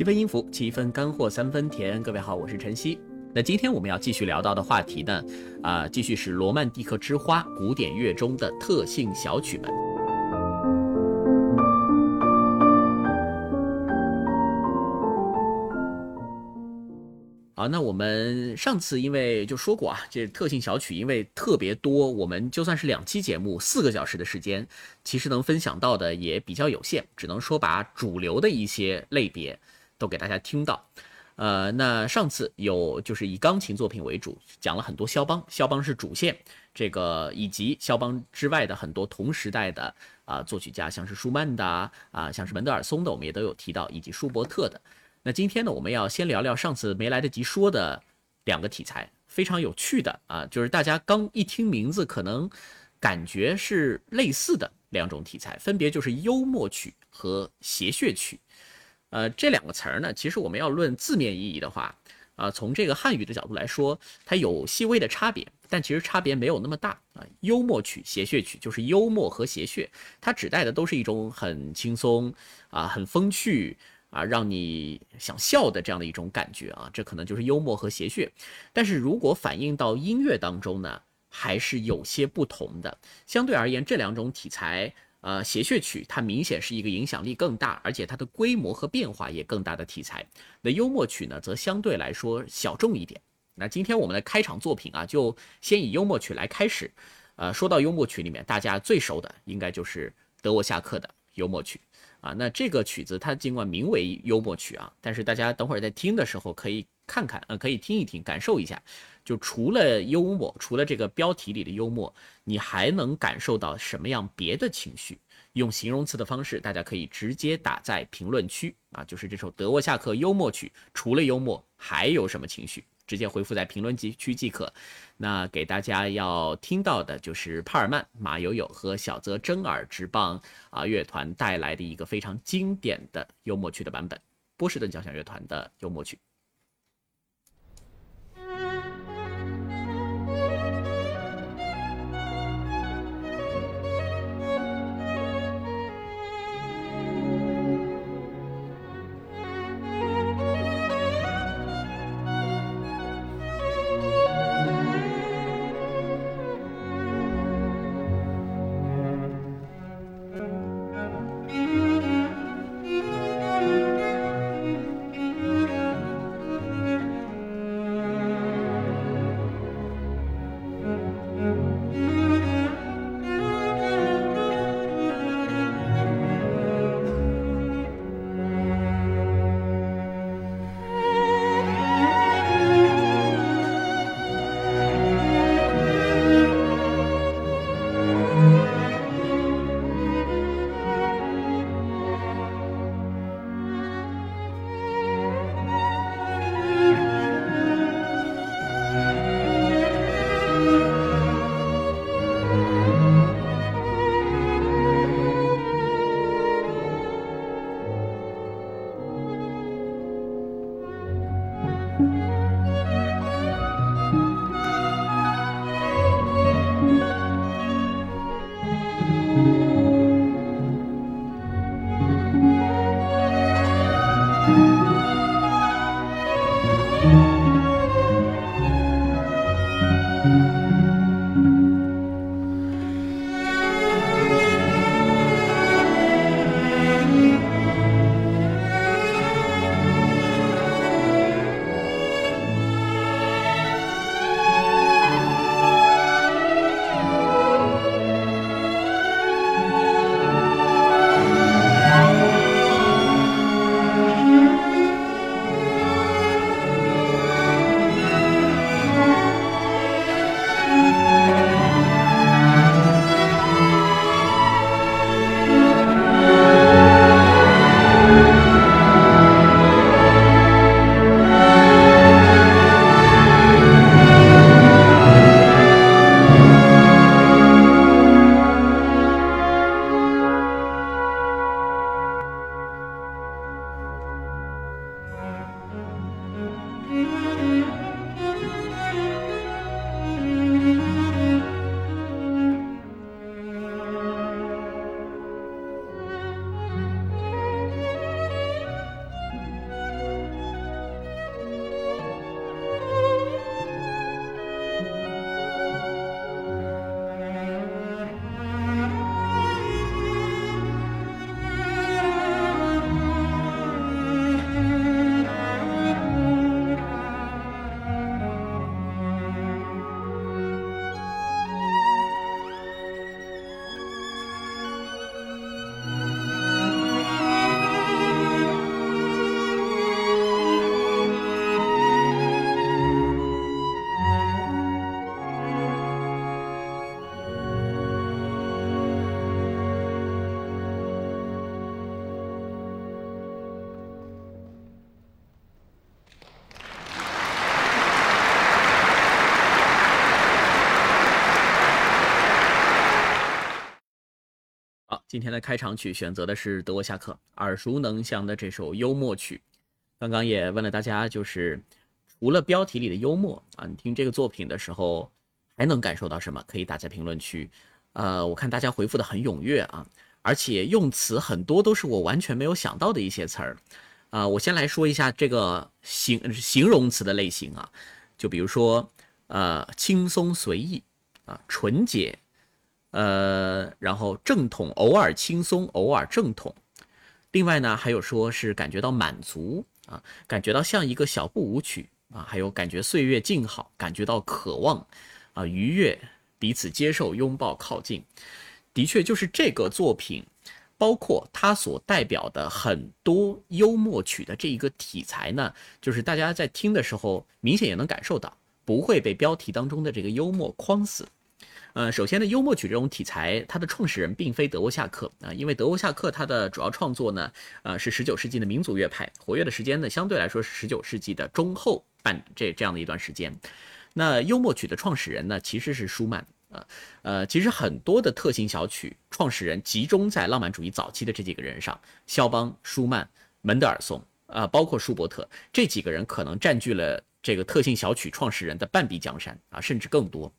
七分音符，七分干货，三分甜。各位好，我是晨曦。那今天我们要继续聊到的话题呢，啊，继续是罗曼蒂克之花古典乐中的特性小曲们。好，那我们上次因为就说过啊，这特性小曲因为特别多，我们就算是两期节目四个小时的时间，其实能分享到的也比较有限，只能说把主流的一些类别都给大家听到。呃，那上次有就是以钢琴作品为主，讲了很多肖邦，肖邦是主线，这个以及肖邦之外的很多同时代的啊作曲家，像是舒曼的啊，像是门德尔松的，我们也都有提到，以及舒伯特的。那今天呢，我们要先聊聊上次没来得及说的两个题材，非常有趣的啊，就是大家刚一听名字，可能感觉是类似的两种题材，分别就是幽默曲和谐谑曲。呃，这两个词儿呢，其实我们要论字面意义的话，啊，从这个汉语的角度来说，它有细微的差别，但其实差别没有那么大啊。幽默曲、谐谑曲就是幽默和谐谑，它指代的都是一种很轻松啊、很风趣。啊，让你想笑的这样的一种感觉啊，这可能就是幽默和谐谑。但是如果反映到音乐当中呢，还是有些不同的。相对而言，这两种题材，呃，谐谑曲它明显是一个影响力更大，而且它的规模和变化也更大的题材。那幽默曲呢，则相对来说小众一点。那今天我们的开场作品啊，就先以幽默曲来开始。呃，说到幽默曲里面，大家最熟的应该就是德沃夏克的幽默曲。啊，那这个曲子它尽管名为幽默曲啊，但是大家等会儿在听的时候可以看看，呃，可以听一听，感受一下。就除了幽默，除了这个标题里的幽默，你还能感受到什么样别的情绪？用形容词的方式，大家可以直接打在评论区啊。就是这首德沃夏克幽默曲，除了幽默还有什么情绪？直接回复在评论区即可。那给大家要听到的就是帕尔曼、马友友和小泽征尔直棒啊乐团带来的一个非常经典的幽默曲的版本——波士顿交响乐团的幽默曲。今天的开场曲选择的是德沃夏克耳熟能详的这首幽默曲。刚刚也问了大家，就是除了标题里的幽默啊，你听这个作品的时候还能感受到什么？可以打在评论区。呃，我看大家回复的很踊跃啊，而且用词很多都是我完全没有想到的一些词儿。啊，我先来说一下这个形形容词的类型啊，就比如说呃轻松随意啊，纯洁。呃，然后正统，偶尔轻松，偶尔正统。另外呢，还有说是感觉到满足啊，感觉到像一个小步舞曲啊，还有感觉岁月静好，感觉到渴望啊，愉悦，彼此接受，拥抱，靠近。的确，就是这个作品，包括它所代表的很多幽默曲的这一个题材呢，就是大家在听的时候，明显也能感受到，不会被标题当中的这个幽默框死。呃，首先呢，幽默曲这种题材，它的创始人并非德沃夏克啊，因为德沃夏克他的主要创作呢，呃，是十九世纪的民族乐派，活跃的时间呢，相对来说是十九世纪的中后半这这样的一段时间。那幽默曲的创始人呢，其实是舒曼啊，呃，其实很多的特性小曲创始人集中在浪漫主义早期的这几个人上，肖邦、舒曼、门德尔松啊，包括舒伯特这几个人可能占据了这个特性小曲创始人的半壁江山啊，甚至更多。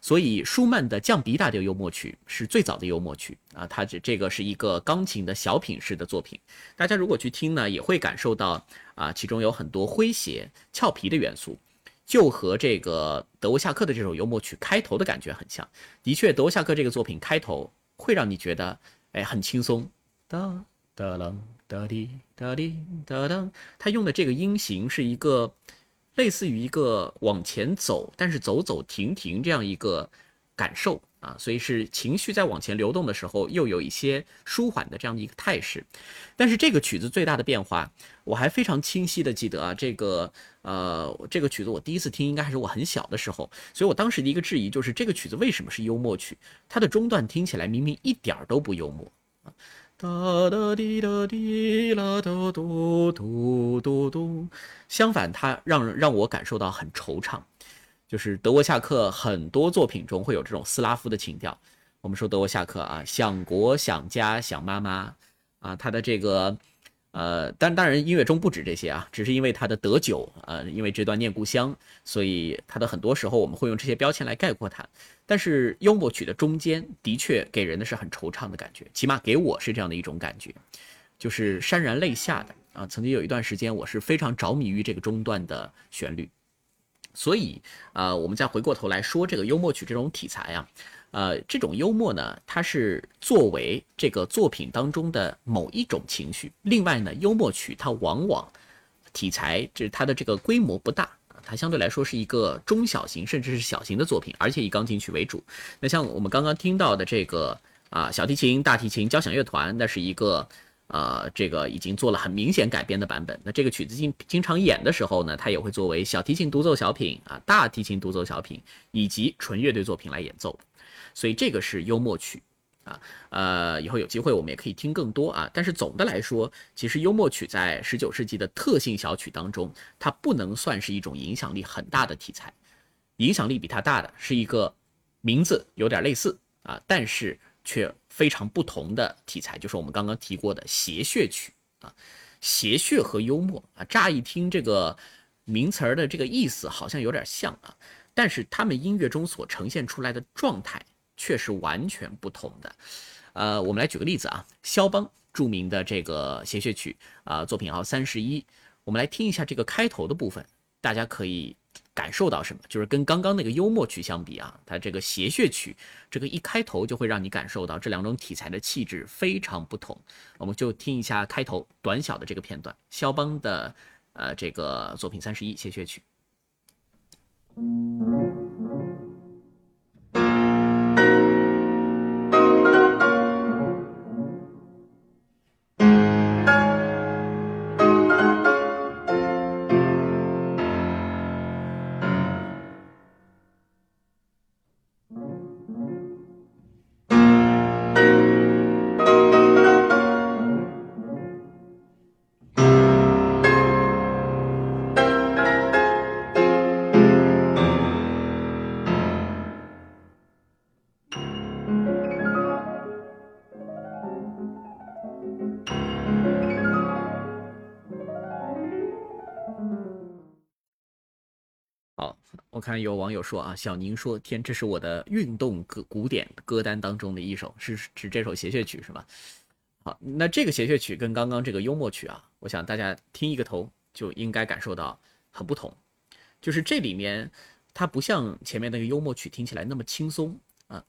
所以，舒曼的降 B 大调幽默曲是最早的幽默曲啊，它这这个是一个钢琴的小品式的作品。大家如果去听呢，也会感受到啊，其中有很多诙谐、俏皮的元素，就和这个德沃夏克的这首幽默曲开头的感觉很像。的确，德沃夏克这个作品开头会让你觉得，哎，很轻松。哒哒啷哒滴哒滴哒当，他用的这个音型是一个。类似于一个往前走，但是走走停停这样一个感受啊，所以是情绪在往前流动的时候，又有一些舒缓的这样的一个态势。但是这个曲子最大的变化，我还非常清晰的记得啊，这个呃，这个曲子我第一次听应该还是我很小的时候，所以我当时的一个质疑就是这个曲子为什么是幽默曲？它的中段听起来明明一点儿都不幽默。哒哒滴哒滴啦嘟嘟嘟嘟嘟，相反，它让让我感受到很惆怅。就是德沃夏克很多作品中会有这种斯拉夫的情调。我们说德沃夏克啊，想国想家想妈妈啊，他的这个。呃，但当然，音乐中不止这些啊，只是因为他的得久，呃，因为这段念故乡，所以他的很多时候我们会用这些标签来概括他。但是幽默曲的中间的确给人的是很惆怅的感觉，起码给我是这样的一种感觉，就是潸然泪下的啊。曾经有一段时间，我是非常着迷于这个中段的旋律，所以啊，我们再回过头来说这个幽默曲这种题材啊。呃，这种幽默呢，它是作为这个作品当中的某一种情绪。另外呢，幽默曲它往往题材，就是它的这个规模不大，它相对来说是一个中小型甚至是小型的作品，而且以钢琴曲为主。那像我们刚刚听到的这个啊，小提琴、大提琴交响乐团，那是一个呃，这个已经做了很明显改编的版本。那这个曲子经经常演的时候呢，它也会作为小提琴独奏小品啊、大提琴独奏小品以及纯乐队作品来演奏。所以这个是幽默曲，啊，呃，以后有机会我们也可以听更多啊。但是总的来说，其实幽默曲在十九世纪的特性小曲当中，它不能算是一种影响力很大的题材。影响力比它大的是一个名字有点类似啊，但是却非常不同的题材，就是我们刚刚提过的谐谑曲啊。谐谑和幽默啊，乍一听这个名词儿的这个意思好像有点像啊，但是他们音乐中所呈现出来的状态。却是完全不同的，呃，我们来举个例子啊，肖邦著名的这个谐谑曲啊，作品号三十一，我们来听一下这个开头的部分，大家可以感受到什么？就是跟刚刚那个幽默曲相比啊，它这个谐谑曲这个一开头就会让你感受到这两种题材的气质非常不同。我们就听一下开头短小的这个片段，肖邦的呃这个作品三十一谐谑曲。看有网友说啊，小宁说天，这是我的运动歌古典歌单当中的一首，是指这首谐谑曲是吧？好，那这个谐谑曲跟刚刚这个幽默曲啊，我想大家听一个头就应该感受到很不同，就是这里面它不像前面那个幽默曲听起来那么轻松啊。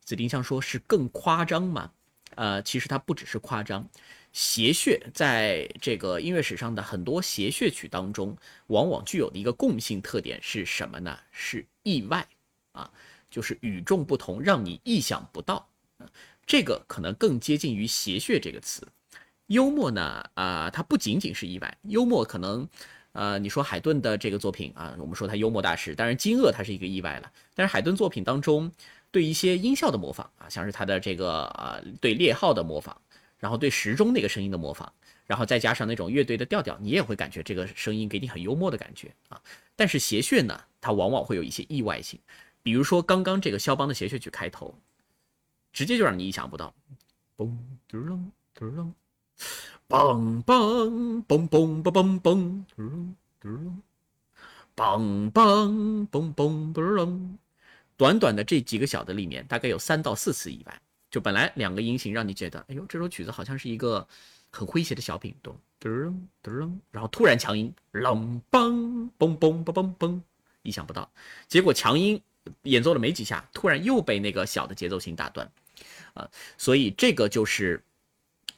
紫丁香说是更夸张嘛？呃，其实它不只是夸张。谐谑在这个音乐史上的很多谐谑曲当中，往往具有的一个共性特点是什么呢？是意外啊，就是与众不同，让你意想不到。这个可能更接近于谐谑这个词。幽默呢，啊，它不仅仅是意外。幽默可能，呃，你说海顿的这个作品啊，我们说他幽默大师，当然惊愕他是一个意外了。但是海顿作品当中对一些音效的模仿啊，像是他的这个呃对猎号的模仿。然后对时钟那个声音的模仿，然后再加上那种乐队的调调，你也会感觉这个声音给你很幽默的感觉啊。但是谐谑呢，它往往会有一些意外性，比如说刚刚这个肖邦的谐谑曲开头，直接就让你意想不到，嘣嘟楞嘟楞，梆梆嘣嘣嘣嘣嘣嘟楞嘟楞，梆梆嘣嘣嘟楞，短短的这几个小的里面，大概有三到四次意外。就本来两个音型让你觉得，哎呦，这首曲子好像是一个很诙谐的小品，咚噔噔，然后突然强音，啷梆嘣嘣嘣嘣嘣，意想不到，结果强音演奏了没几下，突然又被那个小的节奏型打断，啊，所以这个就是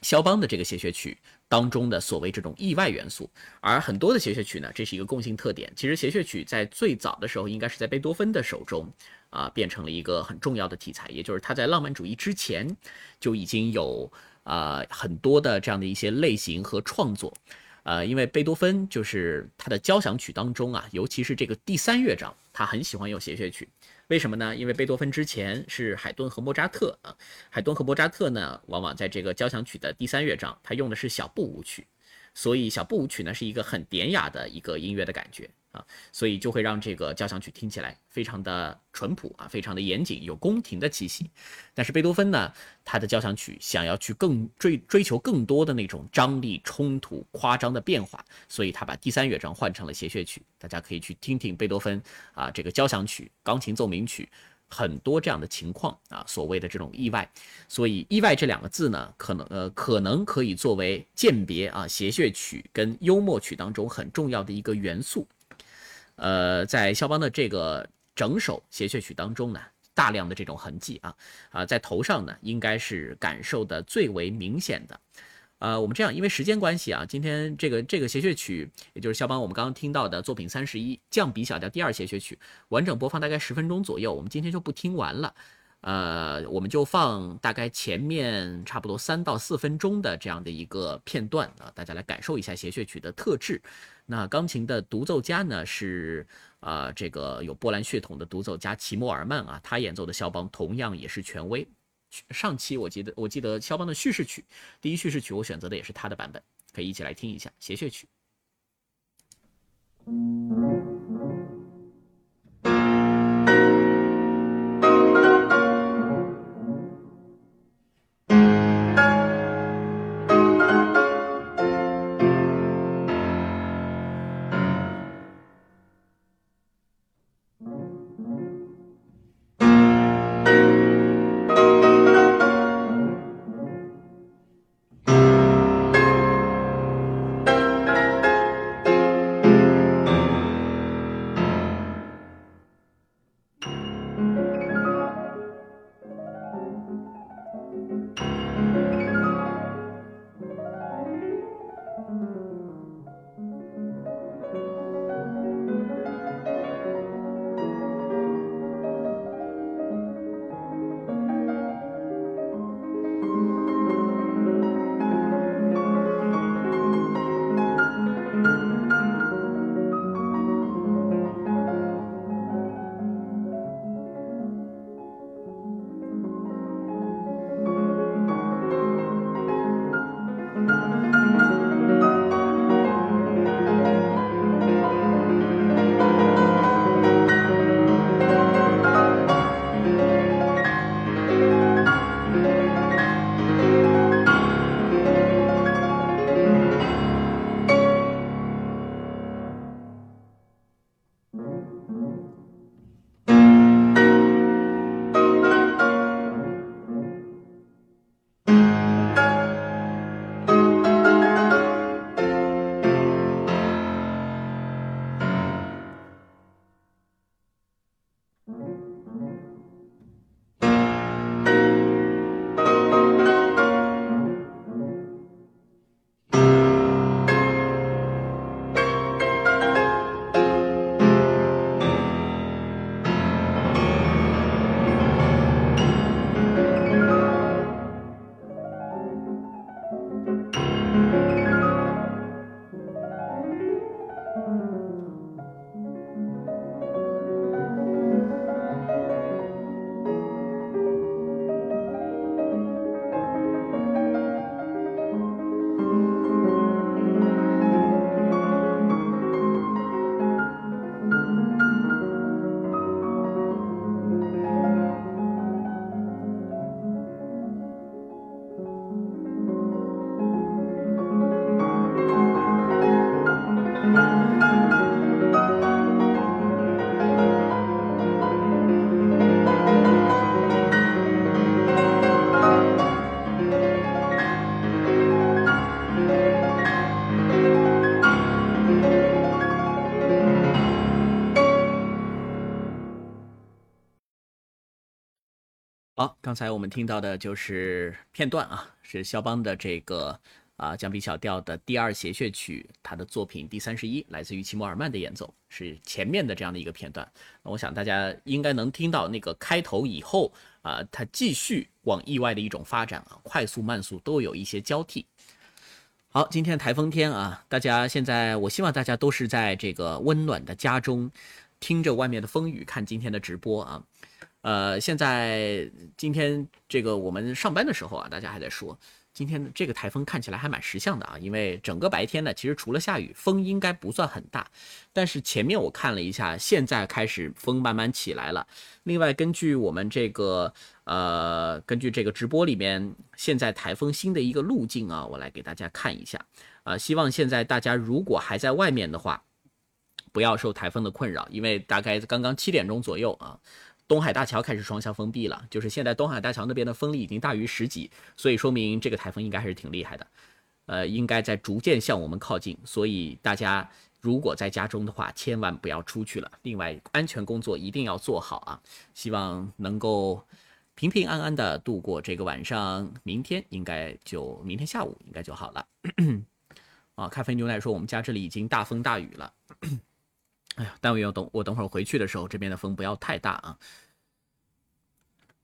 肖邦的这个谐谑曲当中的所谓这种意外元素，而很多的谐谑曲呢，这是一个共性特点。其实谐谑曲在最早的时候，应该是在贝多芬的手中。啊，变成了一个很重要的题材，也就是他在浪漫主义之前就已经有啊很多的这样的一些类型和创作，呃，因为贝多芬就是他的交响曲当中啊，尤其是这个第三乐章，他很喜欢用谐谑曲，为什么呢？因为贝多芬之前是海顿和莫扎特啊，海顿和莫扎特呢，往往在这个交响曲的第三乐章，他用的是小步舞曲，所以小步舞曲呢是一个很典雅的一个音乐的感觉。啊，所以就会让这个交响曲听起来非常的淳朴啊，非常的严谨，有宫廷的气息。但是贝多芬呢，他的交响曲想要去更追追求更多的那种张力、冲突、夸张的变化，所以他把第三乐章换成了谐谑曲。大家可以去听听贝多芬啊，这个交响曲、钢琴奏鸣曲。很多这样的情况啊，所谓的这种意外，所以“意外”这两个字呢，可能呃，可能可以作为鉴别啊谐谑曲跟幽默曲当中很重要的一个元素。呃，在肖邦的这个整首谐谑曲当中呢，大量的这种痕迹啊啊，在头上呢，应该是感受的最为明显的。呃，我们这样，因为时间关系啊，今天这个这个谐谑曲，也就是肖邦我们刚刚听到的作品三十一降 B 小调第二谐谑曲，完整播放大概十分钟左右，我们今天就不听完了。呃，我们就放大概前面差不多三到四分钟的这样的一个片段啊，大家来感受一下谐谑曲的特质。那钢琴的独奏家呢是啊，这个有波兰血统的独奏家齐默尔曼啊，他演奏的肖邦同样也是权威。上期我记得我记得肖邦的叙事曲，第一叙事曲我选择的也是他的版本，可以一起来听一下谐谑曲。Mm-hmm. 刚才我们听到的就是片段啊，是肖邦的这个啊降 B 小调的第二谐谑曲，他的作品第三十一，来自于齐默尔曼的演奏，是前面的这样的一个片段。我想大家应该能听到那个开头以后啊，它继续往意外的一种发展啊，快速慢速都有一些交替。好，今天台风天啊，大家现在我希望大家都是在这个温暖的家中，听着外面的风雨，看今天的直播啊。呃，现在今天这个我们上班的时候啊，大家还在说，今天这个台风看起来还蛮识相的啊，因为整个白天呢，其实除了下雨，风应该不算很大。但是前面我看了一下，现在开始风慢慢起来了。另外，根据我们这个呃，根据这个直播里面现在台风新的一个路径啊，我来给大家看一下啊。希望现在大家如果还在外面的话，不要受台风的困扰，因为大概刚刚七点钟左右啊。东海大桥开始双向封闭了，就是现在东海大桥那边的风力已经大于十级，所以说明这个台风应该还是挺厉害的，呃，应该在逐渐向我们靠近，所以大家如果在家中的话，千万不要出去了。另外，安全工作一定要做好啊！希望能够平平安安的度过这个晚上，明天应该就明天下午应该就好了。啊，咖啡牛奶说我们家这里已经大风大雨了。哎呀，但我要等我等会儿回去的时候，这边的风不要太大啊。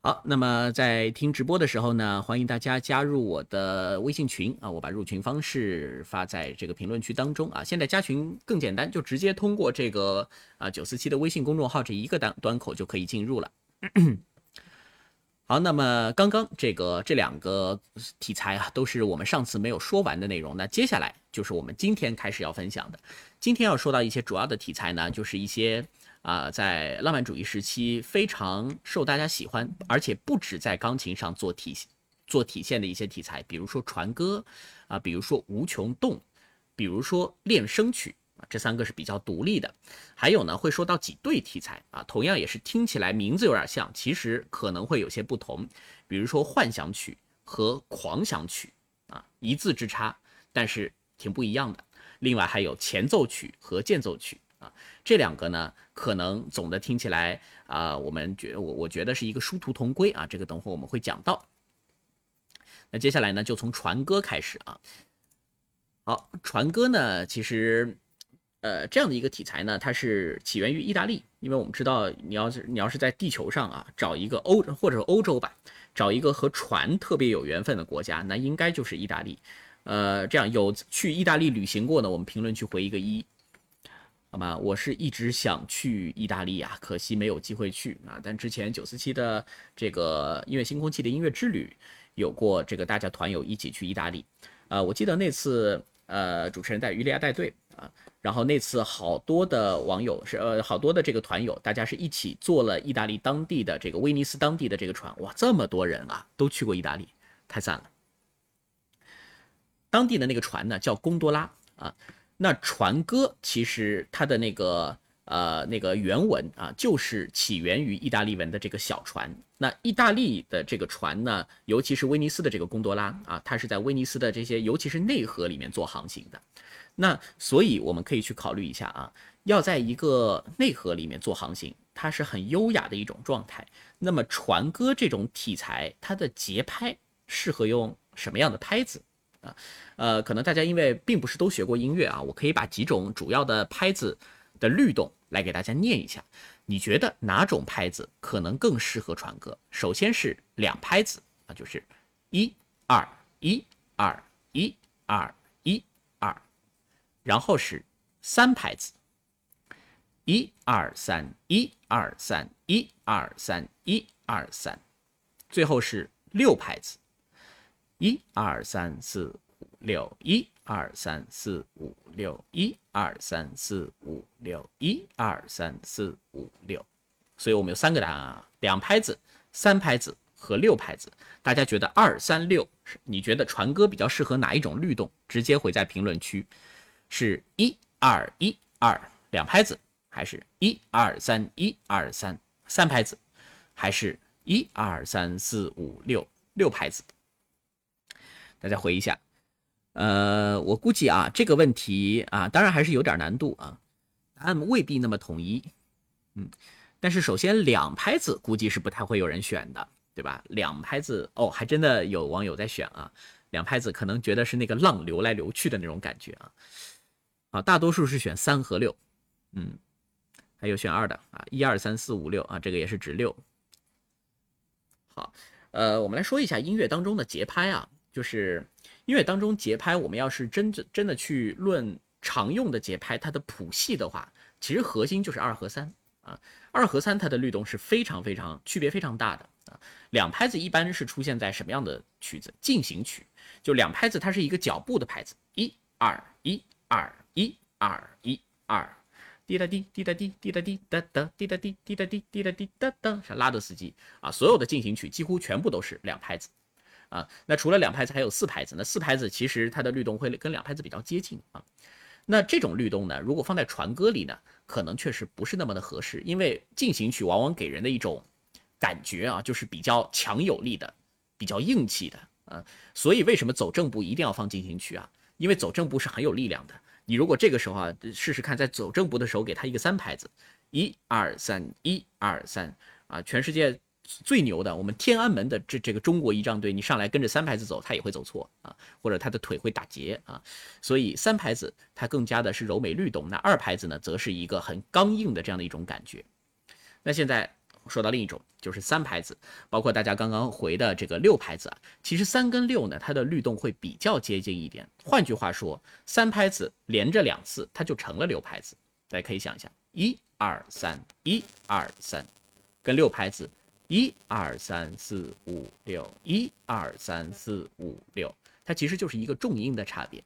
好，那么在听直播的时候呢，欢迎大家加入我的微信群啊，我把入群方式发在这个评论区当中啊。现在加群更简单，就直接通过这个啊九四七的微信公众号这一个端端口就可以进入了。好，那么刚刚这个这两个题材啊，都是我们上次没有说完的内容。那接下来就是我们今天开始要分享的。今天要说到一些主要的题材呢，就是一些啊，在浪漫主义时期非常受大家喜欢，而且不止在钢琴上做体做体现的一些题材，比如说船歌啊，比如说无穷动，比如说练声曲。这三个是比较独立的，还有呢，会说到几对题材啊，同样也是听起来名字有点像，其实可能会有些不同。比如说幻想曲和狂想曲啊，一字之差，但是挺不一样的。另外还有前奏曲和间奏曲啊，这两个呢，可能总的听起来啊，我们觉我我觉得是一个殊途同归啊，这个等会我们会讲到。那接下来呢，就从船歌开始啊。好，船歌呢，其实。呃，这样的一个题材呢，它是起源于意大利，因为我们知道，你要是你要是在地球上啊，找一个欧或者欧洲吧，找一个和船特别有缘分的国家，那应该就是意大利。呃，这样有去意大利旅行过呢，我们评论区回一个一，好吗？我是一直想去意大利啊，可惜没有机会去啊。但之前九四七的这个音乐新空气的音乐之旅，有过这个大家团友一起去意大利，啊，我记得那次呃，主持人带于利亚带队啊。然后那次好多的网友是呃好多的这个团友，大家是一起坐了意大利当地的这个威尼斯当地的这个船，哇，这么多人啊，都去过意大利，太赞了。当地的那个船呢叫贡多拉啊，那船歌其实它的那个呃那个原文啊，就是起源于意大利文的这个小船。那意大利的这个船呢，尤其是威尼斯的这个贡多拉啊，它是在威尼斯的这些尤其是内河里面做航行的。那所以我们可以去考虑一下啊，要在一个内河里面做航行，它是很优雅的一种状态。那么船歌这种题材，它的节拍适合用什么样的拍子啊？呃，可能大家因为并不是都学过音乐啊，我可以把几种主要的拍子的律动来给大家念一下。你觉得哪种拍子可能更适合传歌？首先是两拍子啊，就是一二一二一二一二。然后是三拍子，一二三，一二三，一二三，一二三，最后是六拍子，一二三四五六，一二三四五六，一二三四五六，一二三四五六。所以我们有三个答案啊，两拍子、三拍子和六拍子。大家觉得二三六，你觉得传歌比较适合哪一种律动？直接回在评论区。是一二一二两拍子，还是一二三一二三三拍子，还是一二三四五六六拍子？大家回一下。呃，我估计啊，这个问题啊，当然还是有点难度啊，答案未必那么统一。嗯，但是首先两拍子估计是不太会有人选的对吧？两拍子哦，还真的有网友在选啊，两拍子可能觉得是那个浪流来流去的那种感觉啊。啊，大多数是选三和六，嗯，还有选二的啊，一二三四五六啊，这个也是指六。好，呃，我们来说一下音乐当中的节拍啊，就是音乐当中节拍，我们要是真真真的去论常用的节拍，它的谱系的话，其实核心就是二和三啊，二和三它的律动是非常非常区别非常大的啊。两拍子一般是出现在什么样的曲子？进行曲，就两拍子它是一个脚步的拍子，一二一二。一二一二，滴答滴滴答滴滴答滴哒哒滴答滴滴答滴滴答滴哒哒，像拉德斯基啊，所有的进行曲几乎全部都是两拍子啊。那除了两拍子，还有四拍子。那四拍子其实它的律动会跟两拍子比较接近啊。那这种律动呢，如果放在传歌里呢，可能确实不是那么的合适，因为进行曲往往给人的一种感觉啊，就是比较强有力的，比较硬气的啊。所以为什么走正步一定要放进行曲啊？因为走正步是很有力量的。你如果这个时候啊，试试看，在走正步的时候给他一个三拍子，一二三，一二三啊，全世界最牛的，我们天安门的这这个中国仪仗队，你上来跟着三拍子走，他也会走错啊，或者他的腿会打结啊，所以三拍子它更加的是柔美律动，那二拍子呢，则是一个很刚硬的这样的一种感觉。那现在。说到另一种，就是三拍子，包括大家刚刚回的这个六拍子啊，其实三跟六呢，它的律动会比较接近一点。换句话说，三拍子连着两次，它就成了六拍子。大家可以想一下，一二三，一二三，跟六拍子，一二三四五六，一二三四五六，它其实就是一个重音的差别。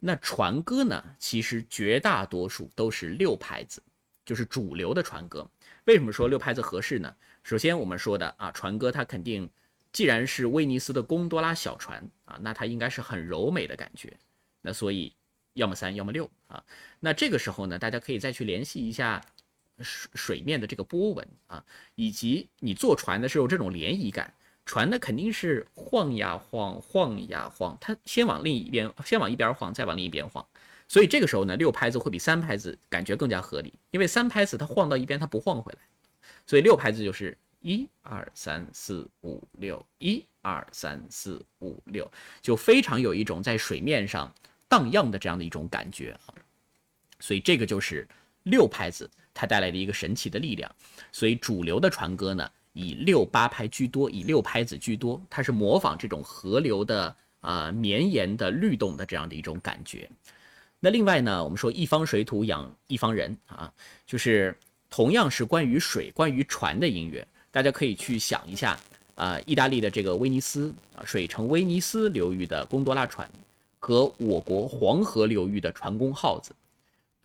那传歌呢，其实绝大多数都是六拍子，就是主流的传歌。为什么说六拍子合适呢？首先我们说的啊，船歌它肯定，既然是威尼斯的贡多拉小船啊，那它应该是很柔美的感觉。那所以要么三，要么六啊。那这个时候呢，大家可以再去联系一下水水面的这个波纹啊，以及你坐船的时候这种涟漪感，船呢肯定是晃呀晃，晃呀晃，它先往另一边，先往一边晃，再往另一边晃。所以这个时候呢，六拍子会比三拍子感觉更加合理，因为三拍子它晃到一边，它不晃回来，所以六拍子就是一二三四五六，一二三四五六，就非常有一种在水面上荡漾的这样的一种感觉啊。所以这个就是六拍子它带来的一个神奇的力量。所以主流的船歌呢，以六八拍居多，以六拍子居多，它是模仿这种河流的啊绵延的律动的这样的一种感觉。那另外呢，我们说一方水土养一方人啊，就是同样是关于水、关于船的音乐，大家可以去想一下啊，意大利的这个威尼斯啊，水城威尼斯流域的贡多拉船，和我国黄河流域的船工号子，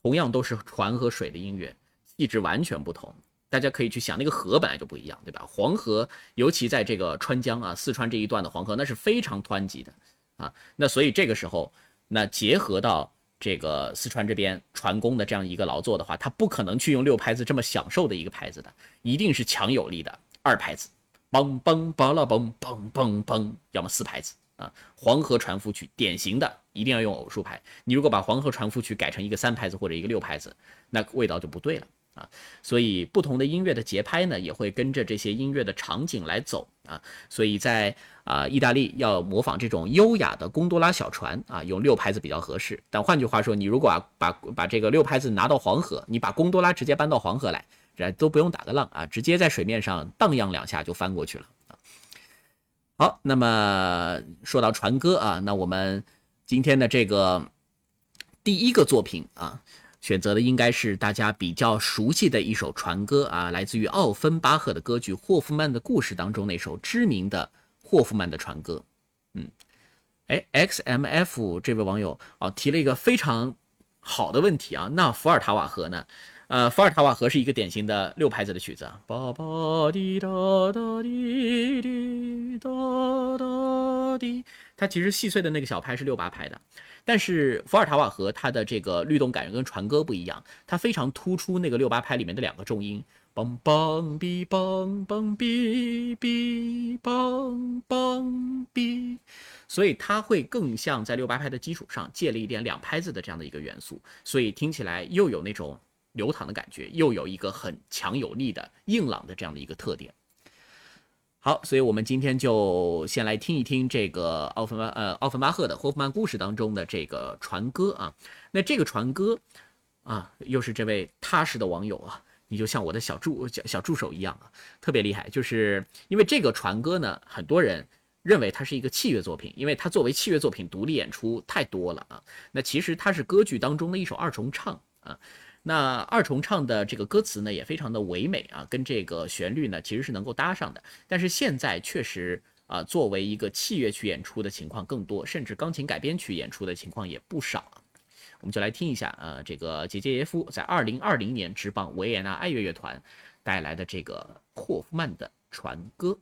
同样都是船和水的音乐，气质完全不同。大家可以去想，那个河本来就不一样，对吧？黄河，尤其在这个川江啊，四川这一段的黄河，那是非常湍急的啊。那所以这个时候，那结合到。这个四川这边船工的这样一个劳作的话，他不可能去用六拍子这么享受的一个拍子的，一定是强有力的二拍子，梆梆巴拉梆梆梆梆，要么四拍子啊。黄河船夫曲典型的一定要用偶数拍，你如果把黄河船夫曲改成一个三拍子或者一个六拍子，那味道就不对了。啊，所以不同的音乐的节拍呢，也会跟着这些音乐的场景来走啊。所以在啊，意大利要模仿这种优雅的贡多拉小船啊，用六拍子比较合适。但换句话说，你如果啊把把这个六拍子拿到黄河，你把贡多拉直接搬到黄河来，这都不用打个浪啊，直接在水面上荡漾两下就翻过去了啊。好，那么说到船歌啊，那我们今天的这个第一个作品啊。选择的应该是大家比较熟悉的一首船歌啊，来自于奥芬巴赫的歌剧《霍夫曼的故事》当中那首知名的霍夫曼的船歌。嗯，哎，XMF 这位网友啊提了一个非常好的问题啊，那伏尔塔瓦河呢？呃，伏尔塔瓦河是一个典型的六拍子的曲子啊，吧吧滴哒哒滴滴哒哒滴，它其实细碎的那个小拍是六八拍的。但是伏尔塔瓦河它的这个律动感跟船歌不一样，它非常突出那个六八拍里面的两个重音，梆梆哔梆梆哔哔梆梆哔，所以它会更像在六八拍的基础上借了一点两拍子的这样的一个元素，所以听起来又有那种流淌的感觉，又有一个很强有力的硬朗的这样的一个特点。好，所以我们今天就先来听一听这个奥芬巴呃奥芬巴赫的霍夫曼故事当中的这个船歌啊。那这个船歌啊，又是这位踏实的网友啊，你就像我的小助小助手一样啊，特别厉害。就是因为这个船歌呢，很多人认为它是一个器乐作品，因为它作为器乐作品独立演出太多了啊。那其实它是歌剧当中的一首二重唱啊。那二重唱的这个歌词呢，也非常的唯美啊，跟这个旋律呢其实是能够搭上的。但是现在确实啊，作为一个器乐去演出的情况更多，甚至钢琴改编曲演出的情况也不少。我们就来听一下啊，这个杰杰耶夫在二零二零年执棒维也纳爱乐乐团带来的这个霍夫曼的船歌。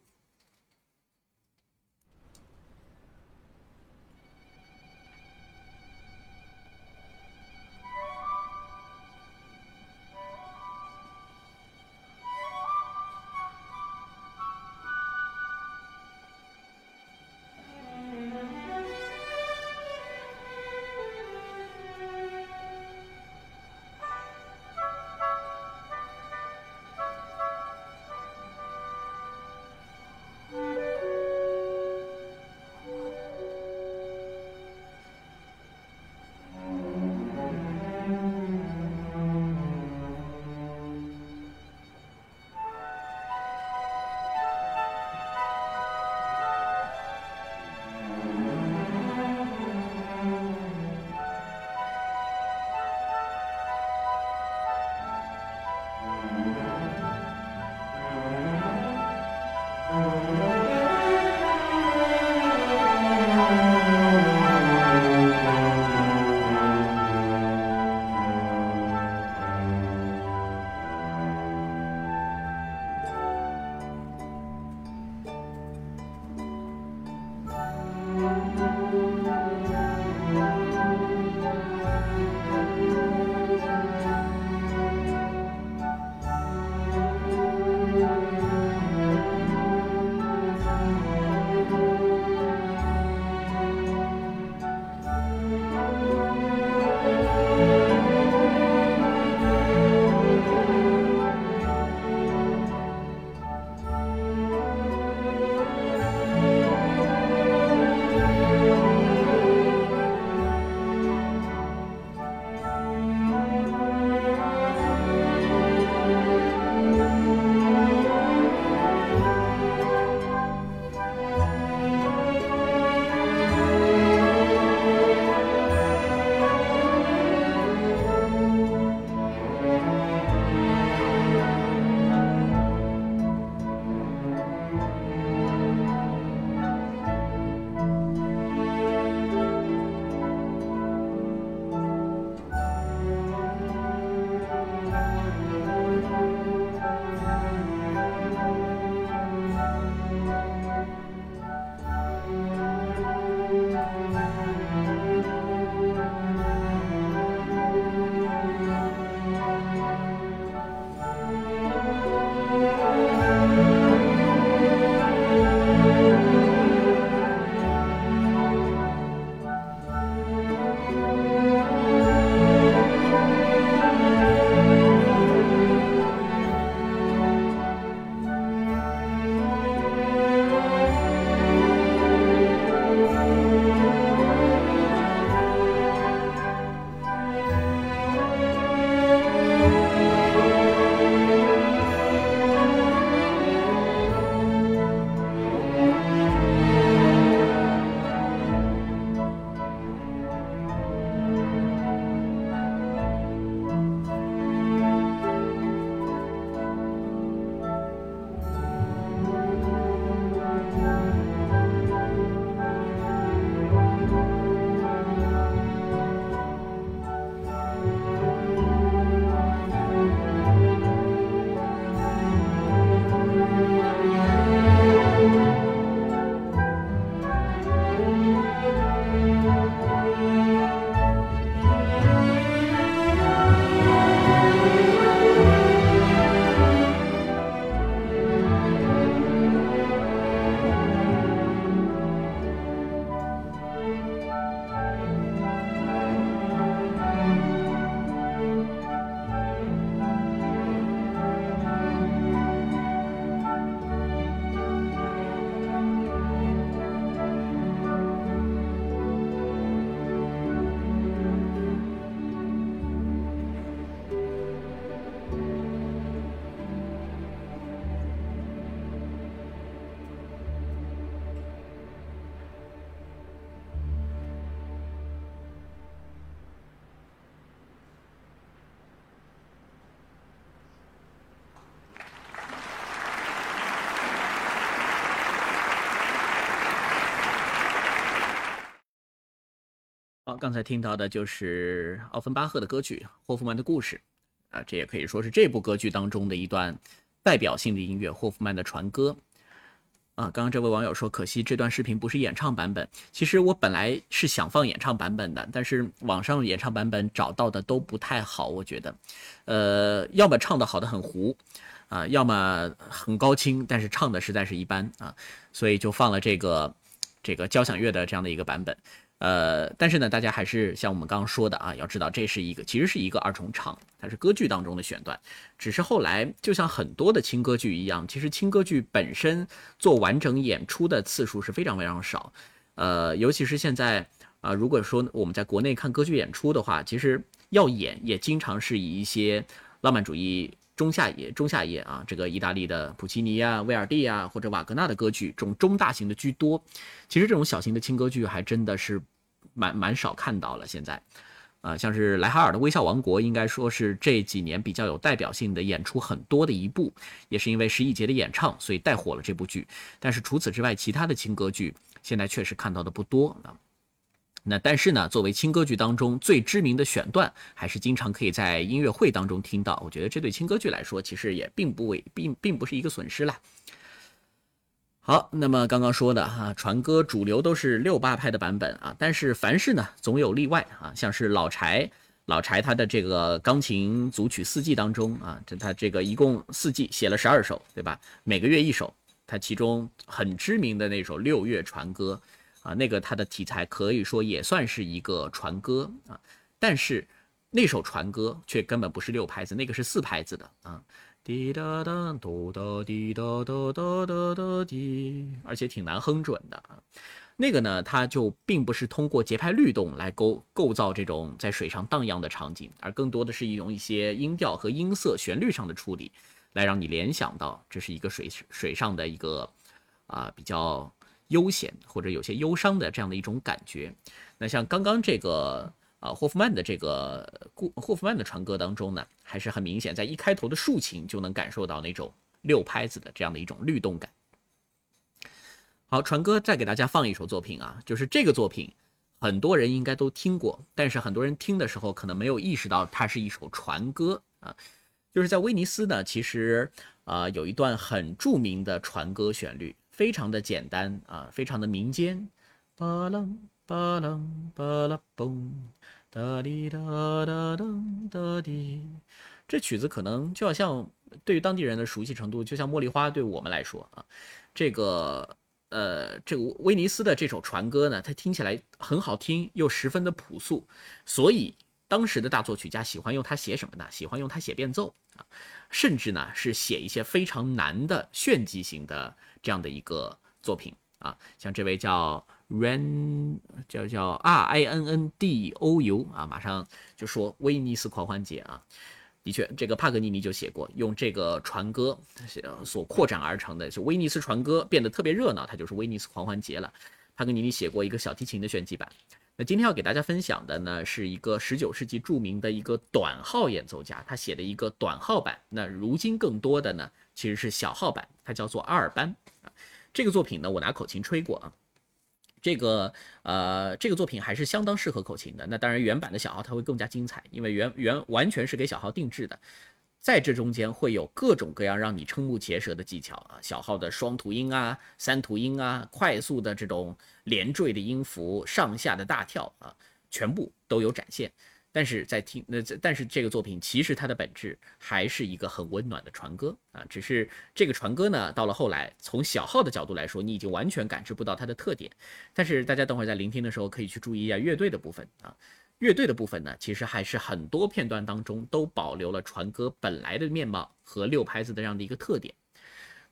刚才听到的就是奥芬巴赫的歌剧《霍夫曼的故事》，啊，这也可以说是这部歌剧当中的一段代表性的音乐——霍夫曼的传歌。啊，刚刚这位网友说，可惜这段视频不是演唱版本。其实我本来是想放演唱版本的，但是网上演唱版本找到的都不太好，我觉得，呃，要么唱的好的很糊，啊，要么很高清，但是唱的实在是一般啊，所以就放了这个这个交响乐的这样的一个版本。呃，但是呢，大家还是像我们刚刚说的啊，要知道这是一个，其实是一个二重唱，它是歌剧当中的选段。只是后来，就像很多的轻歌剧一样，其实轻歌剧本身做完整演出的次数是非常非常少。呃，尤其是现在啊，如果说我们在国内看歌剧演出的话，其实要演也经常是以一些浪漫主义。中下叶，中下叶啊，这个意大利的普奇尼啊、威尔第啊，或者瓦格纳的歌剧，这种中大型的居多。其实这种小型的轻歌剧还真的是蛮蛮少看到了。现在，啊，像是莱哈尔的《微笑王国》，应该说是这几年比较有代表性的演出很多的一部，也是因为十一节的演唱，所以带火了这部剧。但是除此之外，其他的轻歌剧现在确实看到的不多啊。那但是呢，作为轻歌剧当中最知名的选段，还是经常可以在音乐会当中听到。我觉得这对轻歌剧来说，其实也并不为并并不是一个损失啦。好，那么刚刚说的哈，传歌主流都是六八拍的版本啊，但是凡事呢总有例外啊，像是老柴老柴他的这个钢琴组曲四季当中啊，这他这个一共四季写了十二首，对吧？每个月一首，他其中很知名的那首六月传歌。啊，那个它的题材可以说也算是一个船歌啊，但是那首船歌却根本不是六拍子，那个是四拍子的啊，滴答答，哆答滴答答答答答滴，而且挺难哼准的。那个呢，它就并不是通过节拍律动来构构造这种在水上荡漾的场景，而更多的是用一些音调和音色、旋律上的处理，来让你联想到这是一个水水上的一个啊比较。悠闲或者有些忧伤的这样的一种感觉，那像刚刚这个啊霍夫曼的这个故霍夫曼的传歌当中呢，还是很明显，在一开头的竖琴就能感受到那种六拍子的这样的一种律动感。好，传歌再给大家放一首作品啊，就是这个作品很多人应该都听过，但是很多人听的时候可能没有意识到它是一首传歌啊，就是在威尼斯呢，其实啊有一段很著名的传歌旋律。非常的简单啊，非常的民间，巴啷巴啷巴拉嘣，哒滴哒哒噔哒滴。这曲子可能就好像对于当地人的熟悉程度，就像茉莉花对我们来说啊，这个呃，这个威尼斯的这首船歌呢，它听起来很好听，又十分的朴素，所以当时的大作曲家喜欢用它写什么呢？喜欢用它写变奏啊，甚至呢是写一些非常难的炫技型的。这样的一个作品啊，像这位叫 Ren，叫叫 R I N N D O U 啊，马上就说威尼斯狂欢节啊，的确，这个帕格尼尼就写过，用这个船歌所扩展而成的，就威尼斯船歌变得特别热闹，它就是威尼斯狂欢节了。帕格尼尼写过一个小提琴的炫技版。那今天要给大家分享的呢，是一个十九世纪著名的一个短号演奏家，他写的一个短号版。那如今更多的呢，其实是小号版，它叫做阿尔班。这个作品呢，我拿口琴吹过啊。这个呃，这个作品还是相当适合口琴的。那当然，原版的小号它会更加精彩，因为原原完全是给小号定制的。在这中间会有各种各样让你瞠目结舌的技巧啊，小号的双吐音啊、三吐音啊、快速的这种连缀的音符、上下的大跳啊，全部都有展现。但是在听那，但是这个作品其实它的本质还是一个很温暖的传歌啊，只是这个传歌呢，到了后来从小号的角度来说，你已经完全感知不到它的特点。但是大家等会儿在聆听的时候可以去注意一下乐队的部分啊，乐队的部分呢，其实还是很多片段当中都保留了传歌本来的面貌和六拍子的这样的一个特点。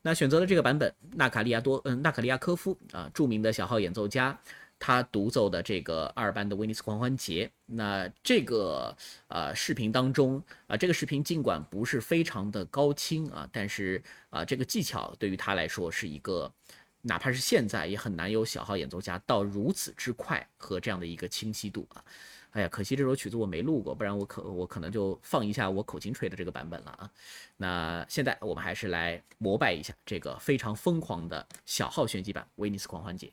那选择了这个版本，纳卡利亚多嗯纳卡利亚科夫啊，著名的小号演奏家。他独奏的这个二班的威尼斯狂欢节，那这个呃视频当中啊，这个视频尽管不是非常的高清啊，但是啊这个技巧对于他来说是一个，哪怕是现在也很难有小号演奏家到如此之快和这样的一个清晰度啊。哎呀，可惜这首曲子我没录过，不然我可我可能就放一下我口琴吹的这个版本了啊。那现在我们还是来膜拜一下这个非常疯狂的小号炫技版威尼斯狂欢节。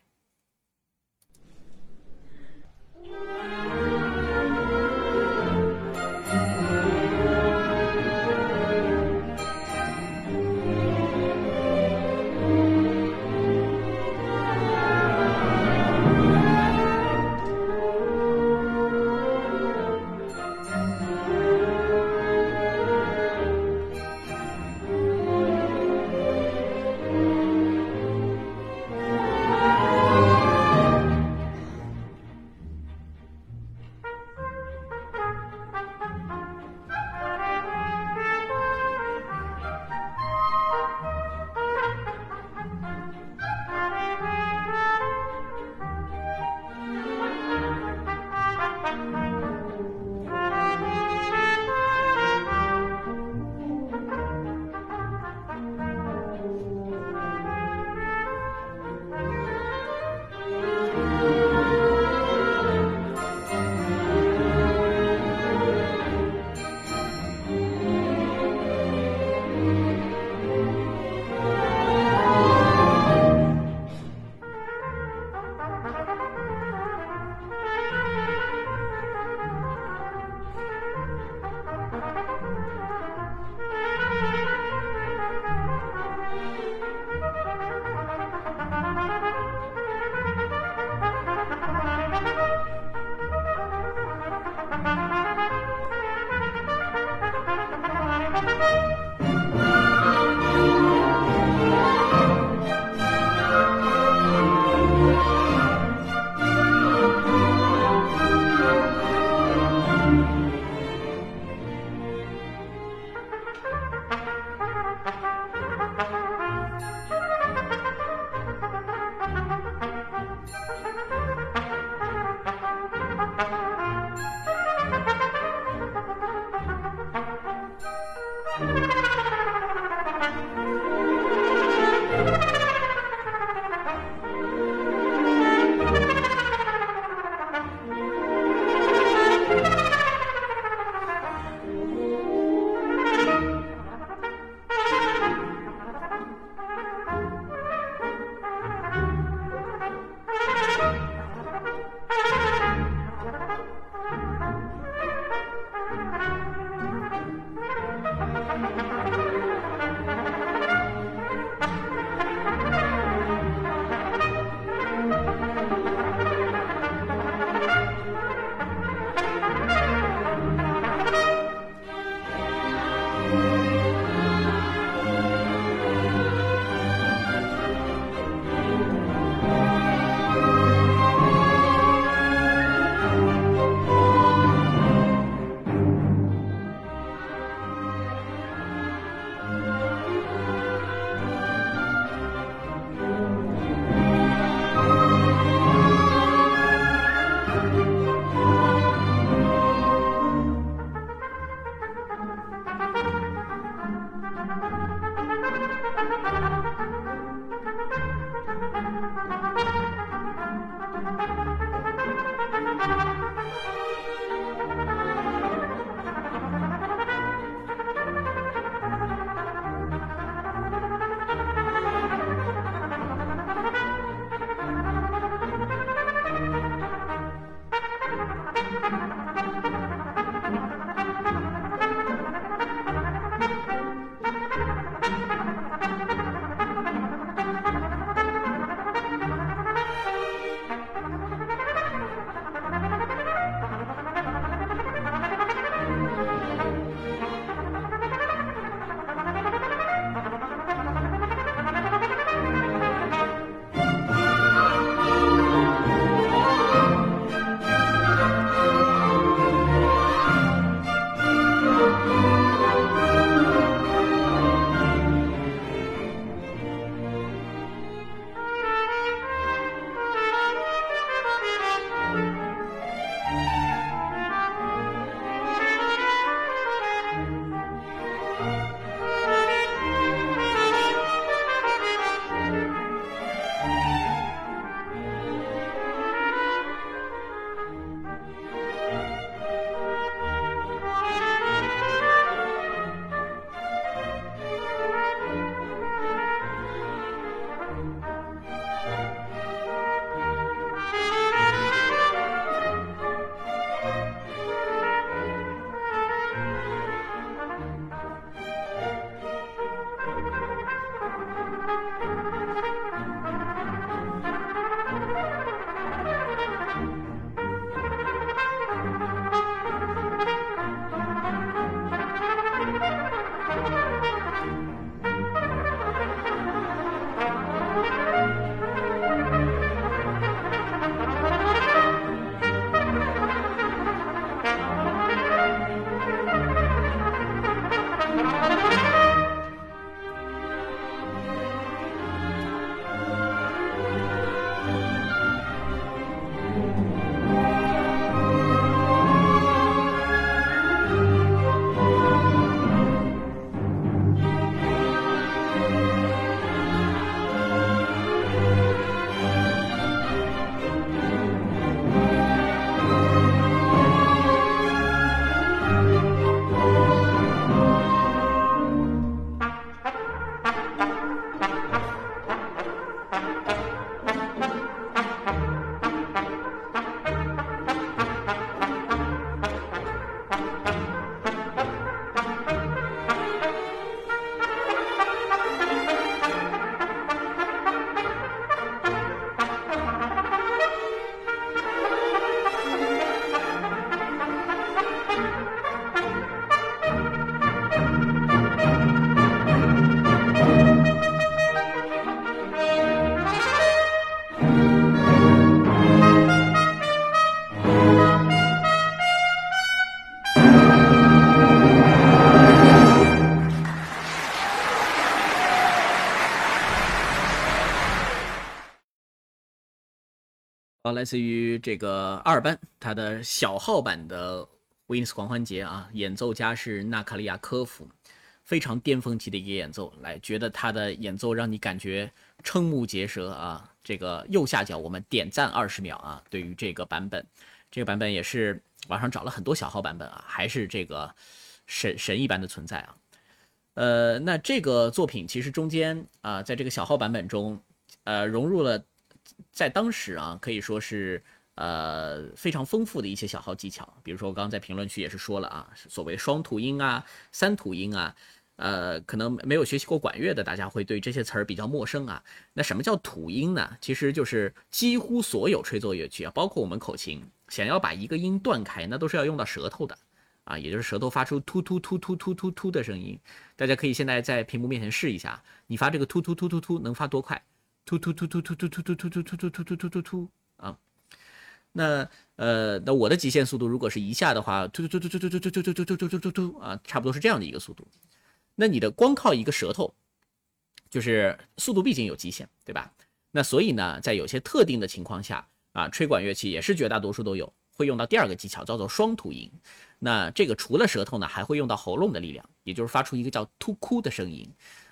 啊，来自于这个阿尔班，他的小号版的威尼斯狂欢节啊，演奏家是纳卡利亚科夫，非常巅峰级的一个演奏，来觉得他的演奏让你感觉瞠目结舌啊。这个右下角我们点赞二十秒啊，对于这个版本，这个版本也是网上找了很多小号版本啊，还是这个神神一般的存在啊。呃，那这个作品其实中间啊，在这个小号版本中，呃，融入了在当时啊，可以说是呃非常丰富的一些小号技巧。比如说，我刚刚在评论区也是说了啊，所谓双吐音啊、三吐音啊，呃，可能没有学习过管乐的大家会对这些词儿比较陌生啊。那什么叫吐音呢？其实就是几乎所有吹奏乐器啊，包括我们口琴，想要把一个音断开，那都是要用到舌头的。啊，也就是舌头发出突突突突突突突的声音，大家可以现在在屏幕面前试一下，你发这个突突突突突能发多快？突突突突突突突突突突突突突突突突突啊！那呃，那我的极限速度如果是一下的话，突突突突突突突突突突突突突突啊，差不多是这样的一个速度。那你的光靠一个舌头，就是速度毕竟有极限，对吧？那所以呢，在有些特定的情况下啊，吹管乐器也是绝大多数都有会用到第二个技巧，叫做双吐音。那这个除了舌头呢，还会用到喉咙的力量，也就是发出一个叫突哭的声音，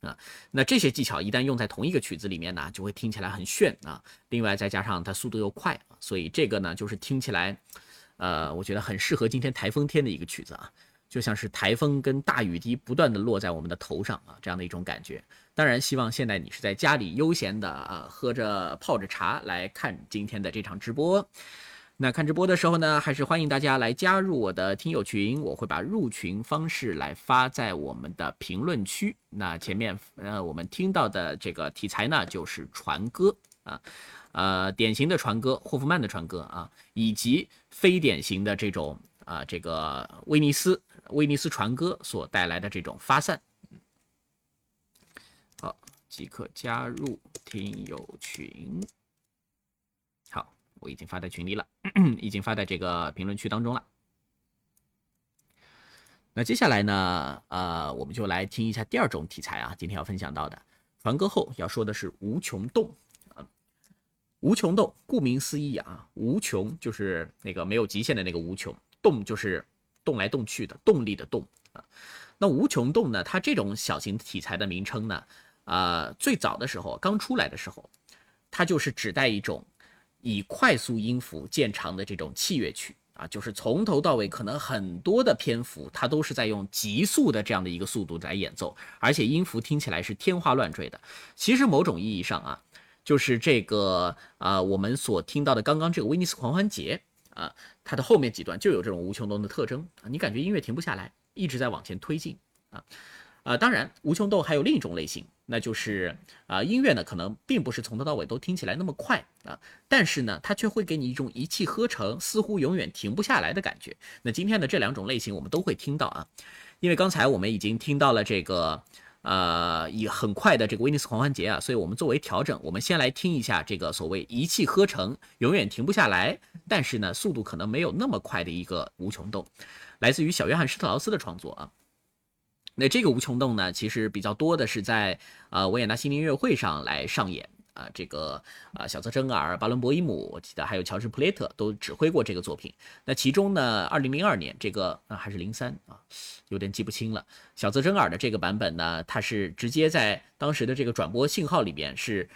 啊。那这些技巧一旦用在同一个曲子里面呢，就会听起来很炫啊。另外再加上它速度又快，所以这个呢就是听起来，呃，我觉得很适合今天台风天的一个曲子啊。就像是台风跟大雨滴不断的落在我们的头上啊，这样的一种感觉。当然，希望现在你是在家里悠闲的啊，喝着泡着茶来看今天的这场直播。那看直播的时候呢，还是欢迎大家来加入我的听友群，我会把入群方式来发在我们的评论区。那前面呃我们听到的这个题材呢，就是传歌啊，呃典型的传歌，霍夫曼的传歌啊，以及非典型的这种啊这个威尼斯。威尼斯船歌所带来的这种发散，好，即可加入听友群。好，我已经发在群里了，已经发在这个评论区当中了。那接下来呢，呃，我们就来听一下第二种题材啊，今天要分享到的传歌后要说的是无穷动啊，无穷动，顾名思义啊，无穷就是那个没有极限的那个无穷，动就是。动来动去的动力的动啊，那无穷动呢？它这种小型题材的名称呢，啊，最早的时候刚出来的时候，它就是指代一种以快速音符见长的这种器乐曲啊，就是从头到尾可能很多的篇幅，它都是在用急速的这样的一个速度来演奏，而且音符听起来是天花乱坠的。其实某种意义上啊，就是这个啊，我们所听到的刚刚这个威尼斯狂欢节。啊，它的后面几段就有这种无穷动的特征啊，你感觉音乐停不下来，一直在往前推进啊，啊，当然无穷动还有另一种类型，那就是啊，音乐呢可能并不是从头到尾都听起来那么快啊，但是呢，它却会给你一种一气呵成，似乎永远停不下来的感觉。那今天的这两种类型我们都会听到啊，因为刚才我们已经听到了这个。呃，以很快的这个威尼斯狂欢节啊，所以我们作为调整，我们先来听一下这个所谓一气呵成、永远停不下来，但是呢，速度可能没有那么快的一个无穷动，来自于小约翰施特劳斯的创作啊。那这个无穷动呢，其实比较多的是在呃维也纳新年音乐会上来上演。啊，这个啊，小泽征尔、巴伦博伊姆，我记得还有乔治普雷特都指挥过这个作品。那其中呢，二零零二年这个啊还是零三啊，有点记不清了。小泽征尔的这个版本呢，它是直接在当时的这个转播信号里边是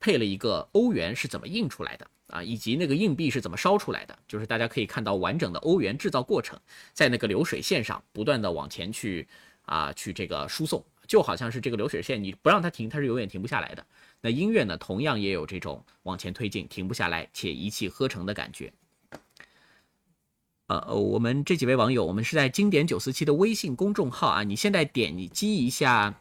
配了一个欧元是怎么印出来的啊，以及那个硬币是怎么烧出来的，就是大家可以看到完整的欧元制造过程，在那个流水线上不断的往前去啊去这个输送，就好像是这个流水线，你不让它停，它是永远停不下来的。那音乐呢，同样也有这种往前推进、停不下来且一气呵成的感觉。呃，我们这几位网友，我们是在经典九四七的微信公众号啊，你现在点击一下，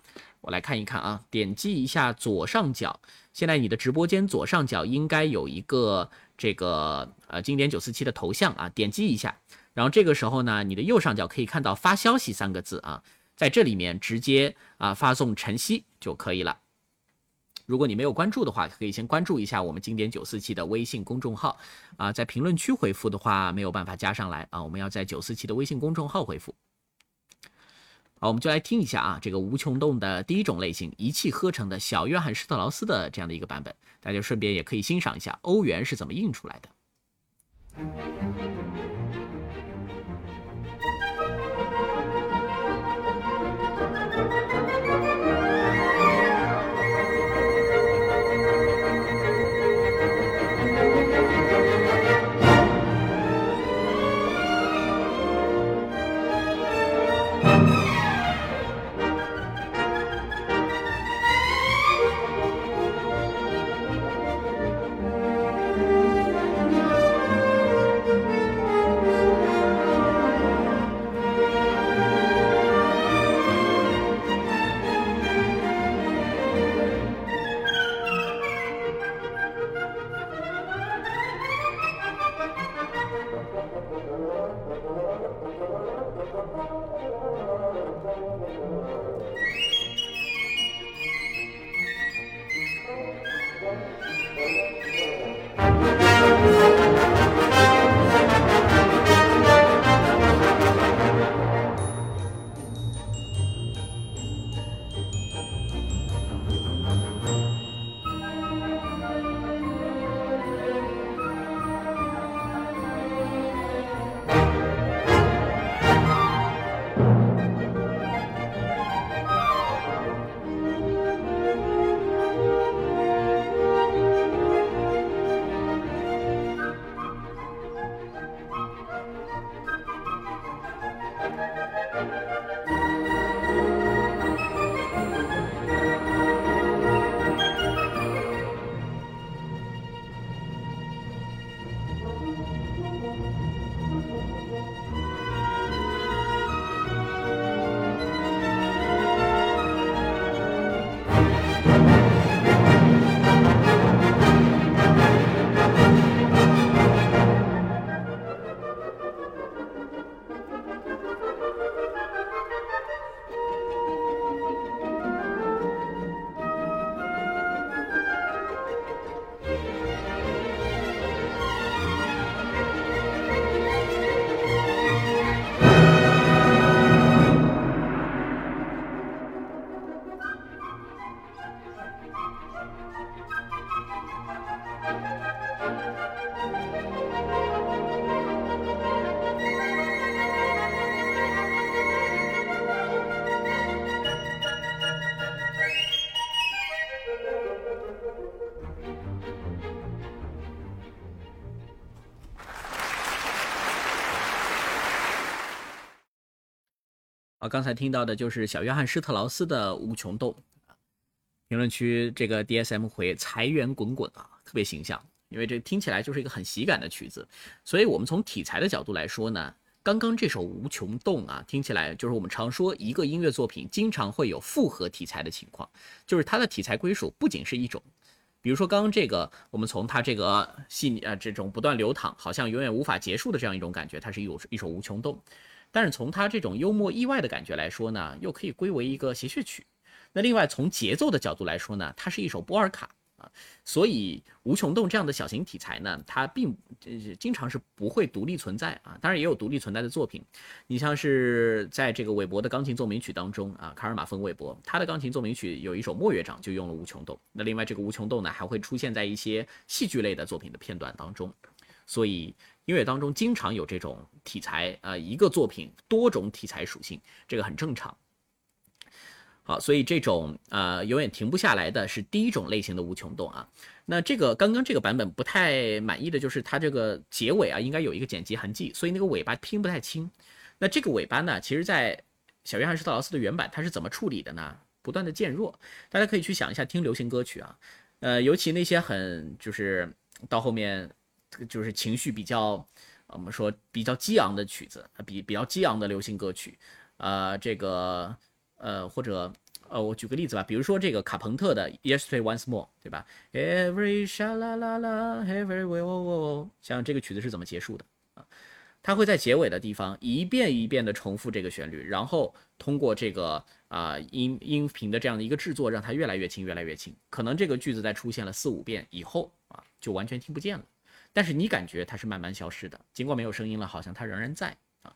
我来看一看啊，点击一下左上角，现在你的直播间左上角应该有一个这个呃经典九四七的头像啊，点击一下，然后这个时候呢，你的右上角可以看到发消息三个字啊，在这里面直接啊发送晨曦就可以了。如果你没有关注的话，可以先关注一下我们经典九四七的微信公众号啊，在评论区回复的话没有办法加上来啊，我们要在九四七的微信公众号回复。好，我们就来听一下啊，这个无穷动的第一种类型，一气呵成的小约翰施特劳斯的这样的一个版本，大家顺便也可以欣赏一下欧元是怎么印出来的。刚才听到的就是小约翰施特劳斯的《无穷动》评论区这个 DSM 回财源滚滚啊，特别形象，因为这听起来就是一个很喜感的曲子。所以，我们从题材的角度来说呢，刚刚这首《无穷动》啊，听起来就是我们常说一个音乐作品经常会有复合题材的情况，就是它的题材归属不仅是一种，比如说刚刚这个，我们从它这个细腻啊这种不断流淌，好像永远无法结束的这样一种感觉，它是一首一首无穷动。但是从它这种幽默意外的感觉来说呢，又可以归为一个谐谑曲。那另外从节奏的角度来说呢，它是一首波尔卡啊。所以无穷动这样的小型题材呢，它并经常是不会独立存在啊。当然也有独立存在的作品，你像是在这个韦伯的钢琴奏鸣曲当中啊，卡尔马冯韦伯他的钢琴奏鸣曲有一首莫乐章就用了无穷动。那另外这个无穷动呢，还会出现在一些戏剧类的作品的片段当中。所以。音乐当中经常有这种题材，呃，一个作品多种题材属性，这个很正常。好，所以这种呃永远停不下来的是第一种类型的无穷动啊。那这个刚刚这个版本不太满意的就是它这个结尾啊，应该有一个剪辑痕迹，所以那个尾巴拼不太清。那这个尾巴呢，其实在小约翰施特劳斯的原版它是怎么处理的呢？不断的渐弱，大家可以去想一下听流行歌曲啊，呃，尤其那些很就是到后面就是情绪比较，我们说比较激昂的曲子，比比较激昂的流行歌曲，啊，这个呃或者呃我举个例子吧，比如说这个卡朋特的 Yesterday Once More，对吧？Every sha la la la，Every w o 像这个曲子是怎么结束的啊？它会在结尾的地方一遍一遍的重复这个旋律，然后通过这个啊音音频的这样的一个制作，让它越来越轻，越来越轻。可能这个句子在出现了四五遍以后啊，就完全听不见了。但是你感觉它是慢慢消失的，尽管没有声音了，好像它仍然在啊。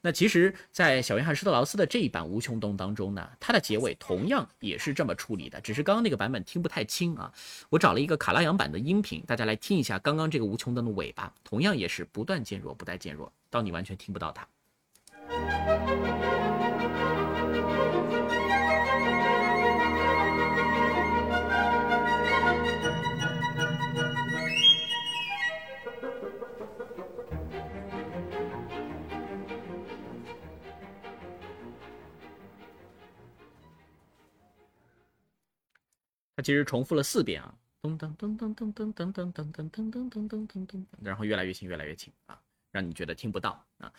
那其实，在小约翰施特劳斯的这一版《无穷动》当中呢，它的结尾同样也是这么处理的，只是刚刚那个版本听不太清啊。我找了一个卡拉扬版的音频，大家来听一下刚刚这个《无穷动》的尾巴，同样也是不断渐弱，不断渐弱，到你完全听不到它。其实重复了四遍啊，噔噔噔噔噔噔噔噔噔噔噔噔噔噔噔噔，然后越来越轻，越来越轻啊，让你觉得听不到啊。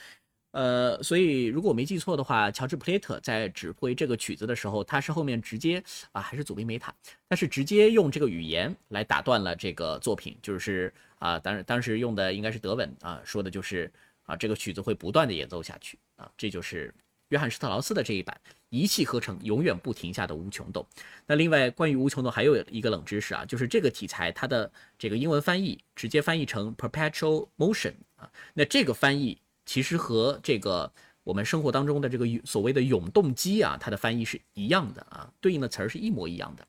呃，所以如果我没记错的话，乔治普雷特在指挥这个曲子的时候，他是后面直接啊，还是祖宾梅塔，他是直接用这个语言来打断了这个作品，就是啊，当然当时用的应该是德文啊，说的就是啊，这个曲子会不断的演奏下去啊，这就是约翰施特劳斯的这一版。一气呵成，永远不停下的无穷动。那另外，关于无穷动还有一个冷知识啊，就是这个题材它的这个英文翻译直接翻译成 perpetual motion 啊。那这个翻译其实和这个我们生活当中的这个所谓的永动机啊，它的翻译是一样的啊，对应的词儿是一模一样的。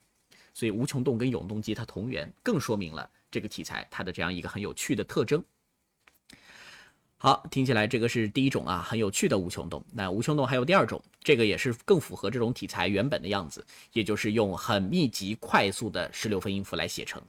所以无穷动跟永动机它同源，更说明了这个题材它的这样一个很有趣的特征。好，听起来这个是第一种啊，很有趣的无穷动。那无穷动还有第二种，这个也是更符合这种题材原本的样子，也就是用很密集、快速的十六分音符来写成。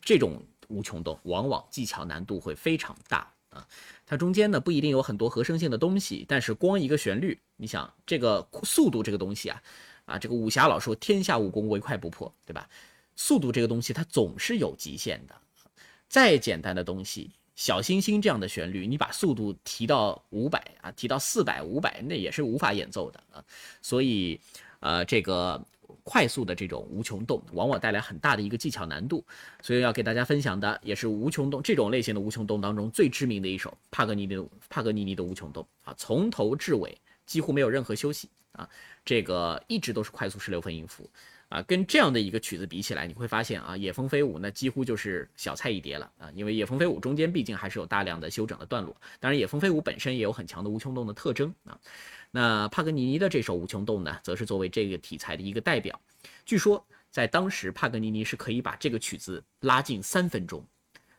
这种无穷动往往技巧难度会非常大啊，它中间呢不一定有很多和声性的东西，但是光一个旋律，你想这个速度这个东西啊，啊，这个武侠老说天下武功唯快不破，对吧？速度这个东西它总是有极限的，再简单的东西。小星星这样的旋律，你把速度提到五百啊，提到四百、五百，那也是无法演奏的啊。所以，呃，这个快速的这种无穷动，往往带来很大的一个技巧难度。所以要给大家分享的，也是无穷动这种类型的无穷动当中最知名的一首帕格尼尼帕格尼尼的无穷动啊，从头至尾几乎没有任何休息啊，这个一直都是快速十六分音符。啊，跟这样的一个曲子比起来，你会发现啊，《野蜂飞舞》那几乎就是小菜一碟了啊，因为《野蜂飞舞》中间毕竟还是有大量的修整的段落。当然，《野蜂飞舞》本身也有很强的无穷动的特征啊。那帕格尼尼的这首无穷动呢，则是作为这个题材的一个代表。据说在当时，帕格尼尼是可以把这个曲子拉近三分钟。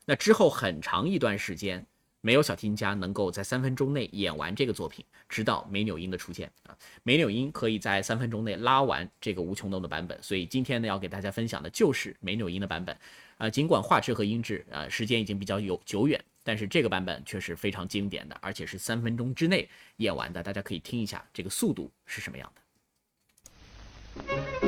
那之后很长一段时间。没有小提琴家能够在三分钟内演完这个作品，直到梅纽因的出现啊，梅纽因可以在三分钟内拉完这个无穷动的版本，所以今天呢要给大家分享的就是梅纽因的版本啊。尽管画质和音质啊时间已经比较有久远，但是这个版本却是非常经典的，而且是三分钟之内演完的，大家可以听一下这个速度是什么样的。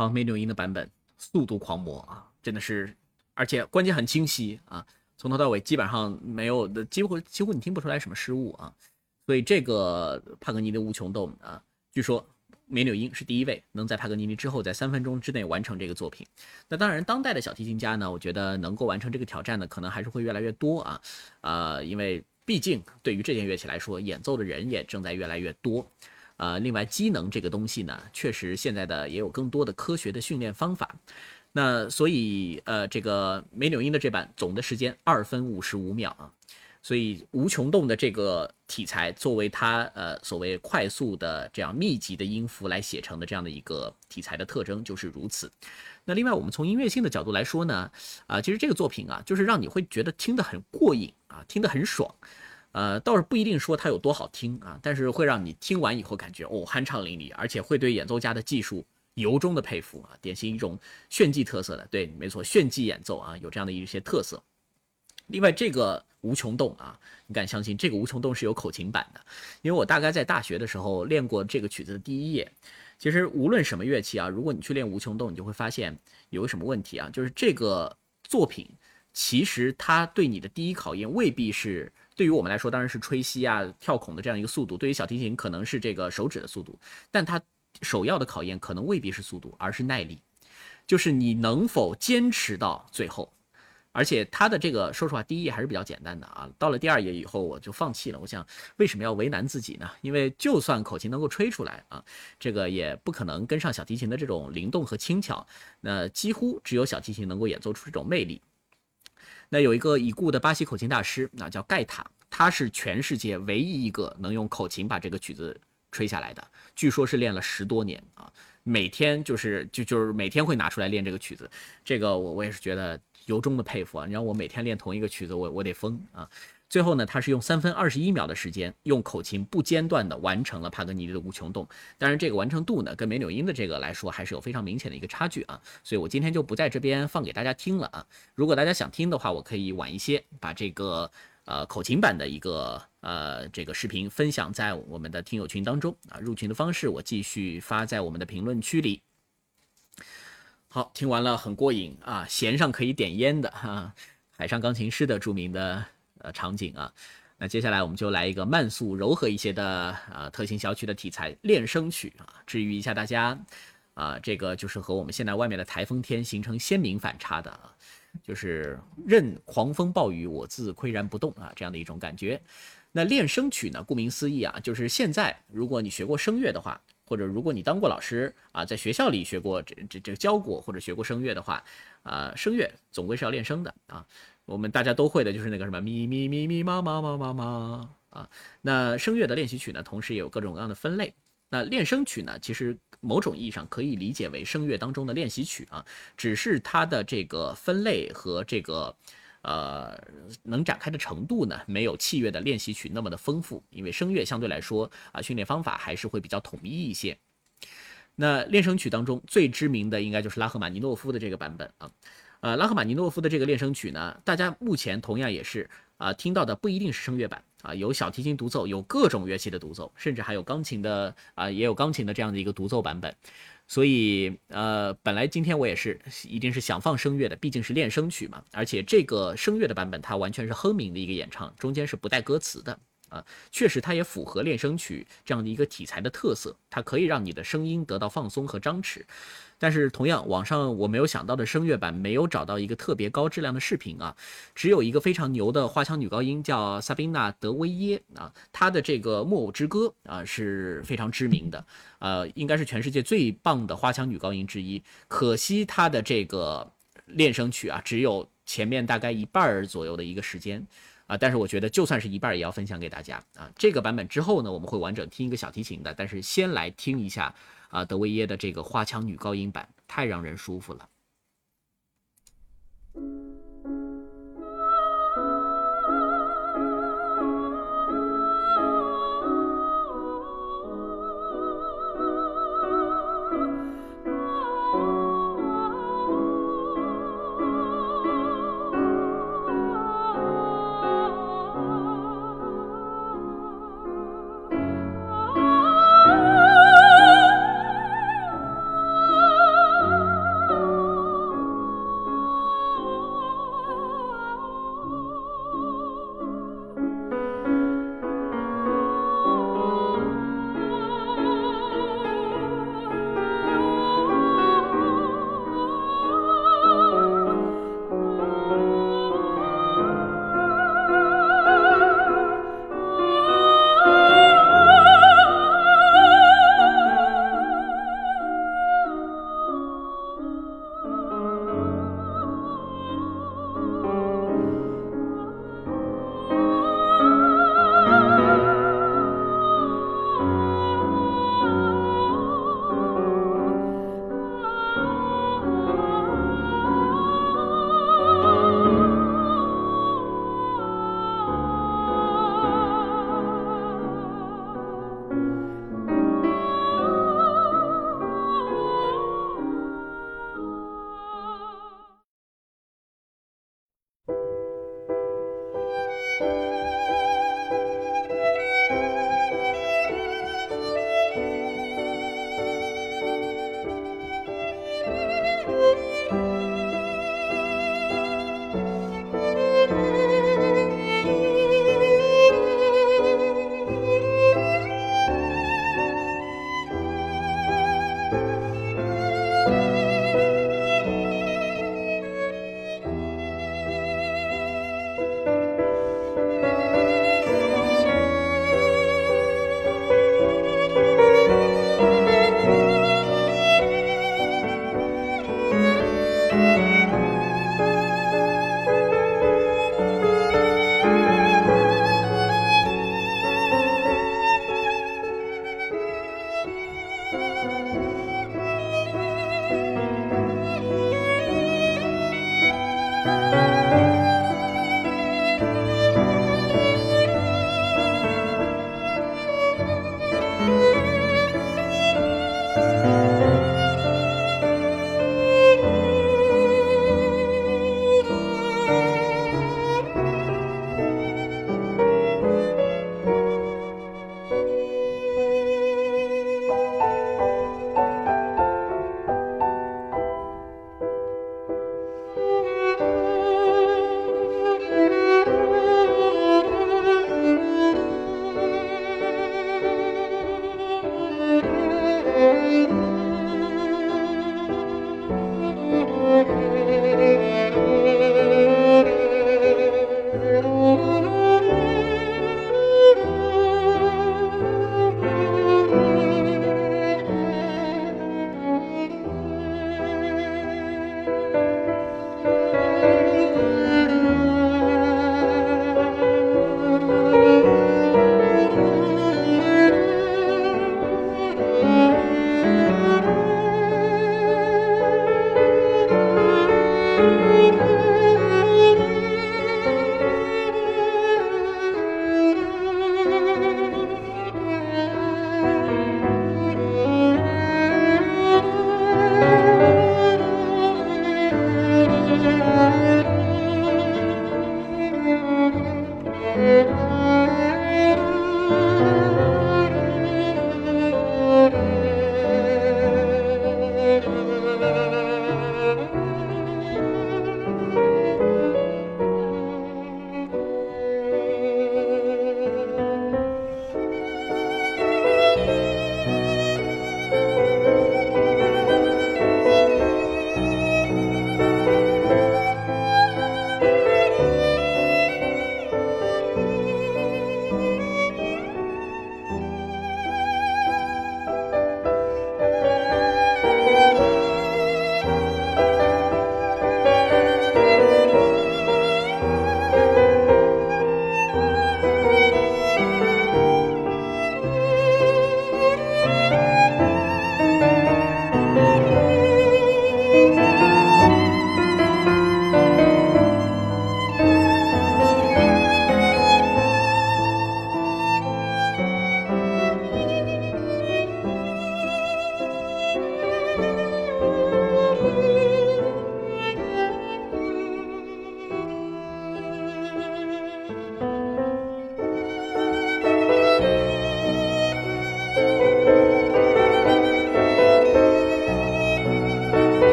啊，梅纽因的版本速度狂魔啊，真的是，而且关键很清晰啊，从头到尾基本上没有的，几乎几乎你听不出来什么失误啊。所以这个帕格尼的无穷动啊，据说梅纽因是第一位能在帕格尼尼之后在三分钟之内完成这个作品。那当然，当代的小提琴家呢，我觉得能够完成这个挑战的可能还是会越来越多啊，啊，因为毕竟对于这件乐器来说，演奏的人也正在越来越多。呃，另外机能这个东西呢，确实现在的也有更多的科学的训练方法。那所以呃，这个梅纽因的这版总的时间二分五十五秒啊，所以无穷动的这个题材作为它呃所谓快速的这样密集的音符来写成的这样的一个题材的特征就是如此。那另外我们从音乐性的角度来说呢，啊，其实这个作品啊，就是让你会觉得听得很过瘾啊，听得很爽。呃，倒是不一定说它有多好听啊，但是会让你听完以后感觉哦酣畅淋漓，而且会对演奏家的技术由衷的佩服啊，典型一种炫技特色的，对，没错，炫技演奏啊，有这样的一些特色。另外，这个无穷动啊，你敢相信这个无穷动是有口琴版的？因为我大概在大学的时候练过这个曲子的第一页。其实无论什么乐器啊，如果你去练无穷动，你就会发现有个什么问题啊，就是这个作品其实它对你的第一考验未必是。对于我们来说，当然是吹吸啊、跳孔的这样一个速度；对于小提琴，可能是这个手指的速度。但它首要的考验可能未必是速度，而是耐力，就是你能否坚持到最后。而且它的这个，说实话，第一页还是比较简单的啊。到了第二页以后，我就放弃了。我想，为什么要为难自己呢？因为就算口琴能够吹出来啊，这个也不可能跟上小提琴的这种灵动和轻巧。那几乎只有小提琴能够演奏出这种魅力。那有一个已故的巴西口琴大师，那叫盖塔，他是全世界唯一一个能用口琴把这个曲子吹下来的，据说是练了十多年啊，每天就是就就是每天会拿出来练这个曲子，这个我我也是觉得由衷的佩服啊，你让我每天练同一个曲子，我我得疯啊。最后呢，他是用三分二十一秒的时间，用口琴不间断的完成了帕格尼尼的无穷动。当然，这个完成度呢，跟梅纽因的这个来说，还是有非常明显的一个差距啊。所以我今天就不在这边放给大家听了啊。如果大家想听的话，我可以晚一些把这个呃口琴版的一个呃这个视频分享在我们的听友群当中啊。入群的方式我继续发在我们的评论区里。好，听完了很过瘾啊，弦上可以点烟的哈，海上钢琴师的著名的。呃，场景啊，那接下来我们就来一个慢速柔和一些的呃特型小曲的题材练声曲啊，治愈一下大家啊，这个就是和我们现在外面的台风天形成鲜明反差的啊，就是任狂风暴雨我自岿然不动啊这样的一种感觉。那练声曲呢，顾名思义啊，就是现在如果你学过声乐的话，或者如果你当过老师啊，在学校里学过这这这教过或者学过声乐的话，啊，声乐总归是要练声的啊。我们大家都会的就是那个什么咪咪咪咪妈妈妈妈妈啊，那声乐的练习曲呢，同时也有各种各样的分类。那练声曲呢，其实某种意义上可以理解为声乐当中的练习曲啊，只是它的这个分类和这个呃能展开的程度呢，没有器乐的练习曲那么的丰富，因为声乐相对来说啊，训练方法还是会比较统一一些。那练声曲当中最知名的应该就是拉赫玛尼诺夫的这个版本啊。呃，拉赫玛尼诺夫的这个练声曲呢，大家目前同样也是啊听到的不一定是声乐版啊，有小提琴独奏，有各种乐器的独奏，甚至还有钢琴的啊，也有钢琴的这样的一个独奏版本。所以呃，本来今天我也是一定是想放声乐的，毕竟是练声曲嘛，而且这个声乐的版本它完全是哼鸣的一个演唱，中间是不带歌词的啊，确实它也符合练声曲这样的一个题材的特色，它可以让你的声音得到放松和张弛。但是同样，网上我没有想到的声乐版没有找到一个特别高质量的视频啊，只有一个非常牛的花腔女高音叫萨宾娜·德维耶啊，她的这个木偶之歌啊是非常知名的，呃，应该是全世界最棒的花腔女高音之一。可惜她的这个练声曲啊，只有。前面大概一半儿左右的一个时间啊，但是我觉得就算是一半也要分享给大家啊。这个版本之后呢，我们会完整听一个小提琴的，但是先来听一下啊德维耶的这个花腔女高音版，太让人舒服了。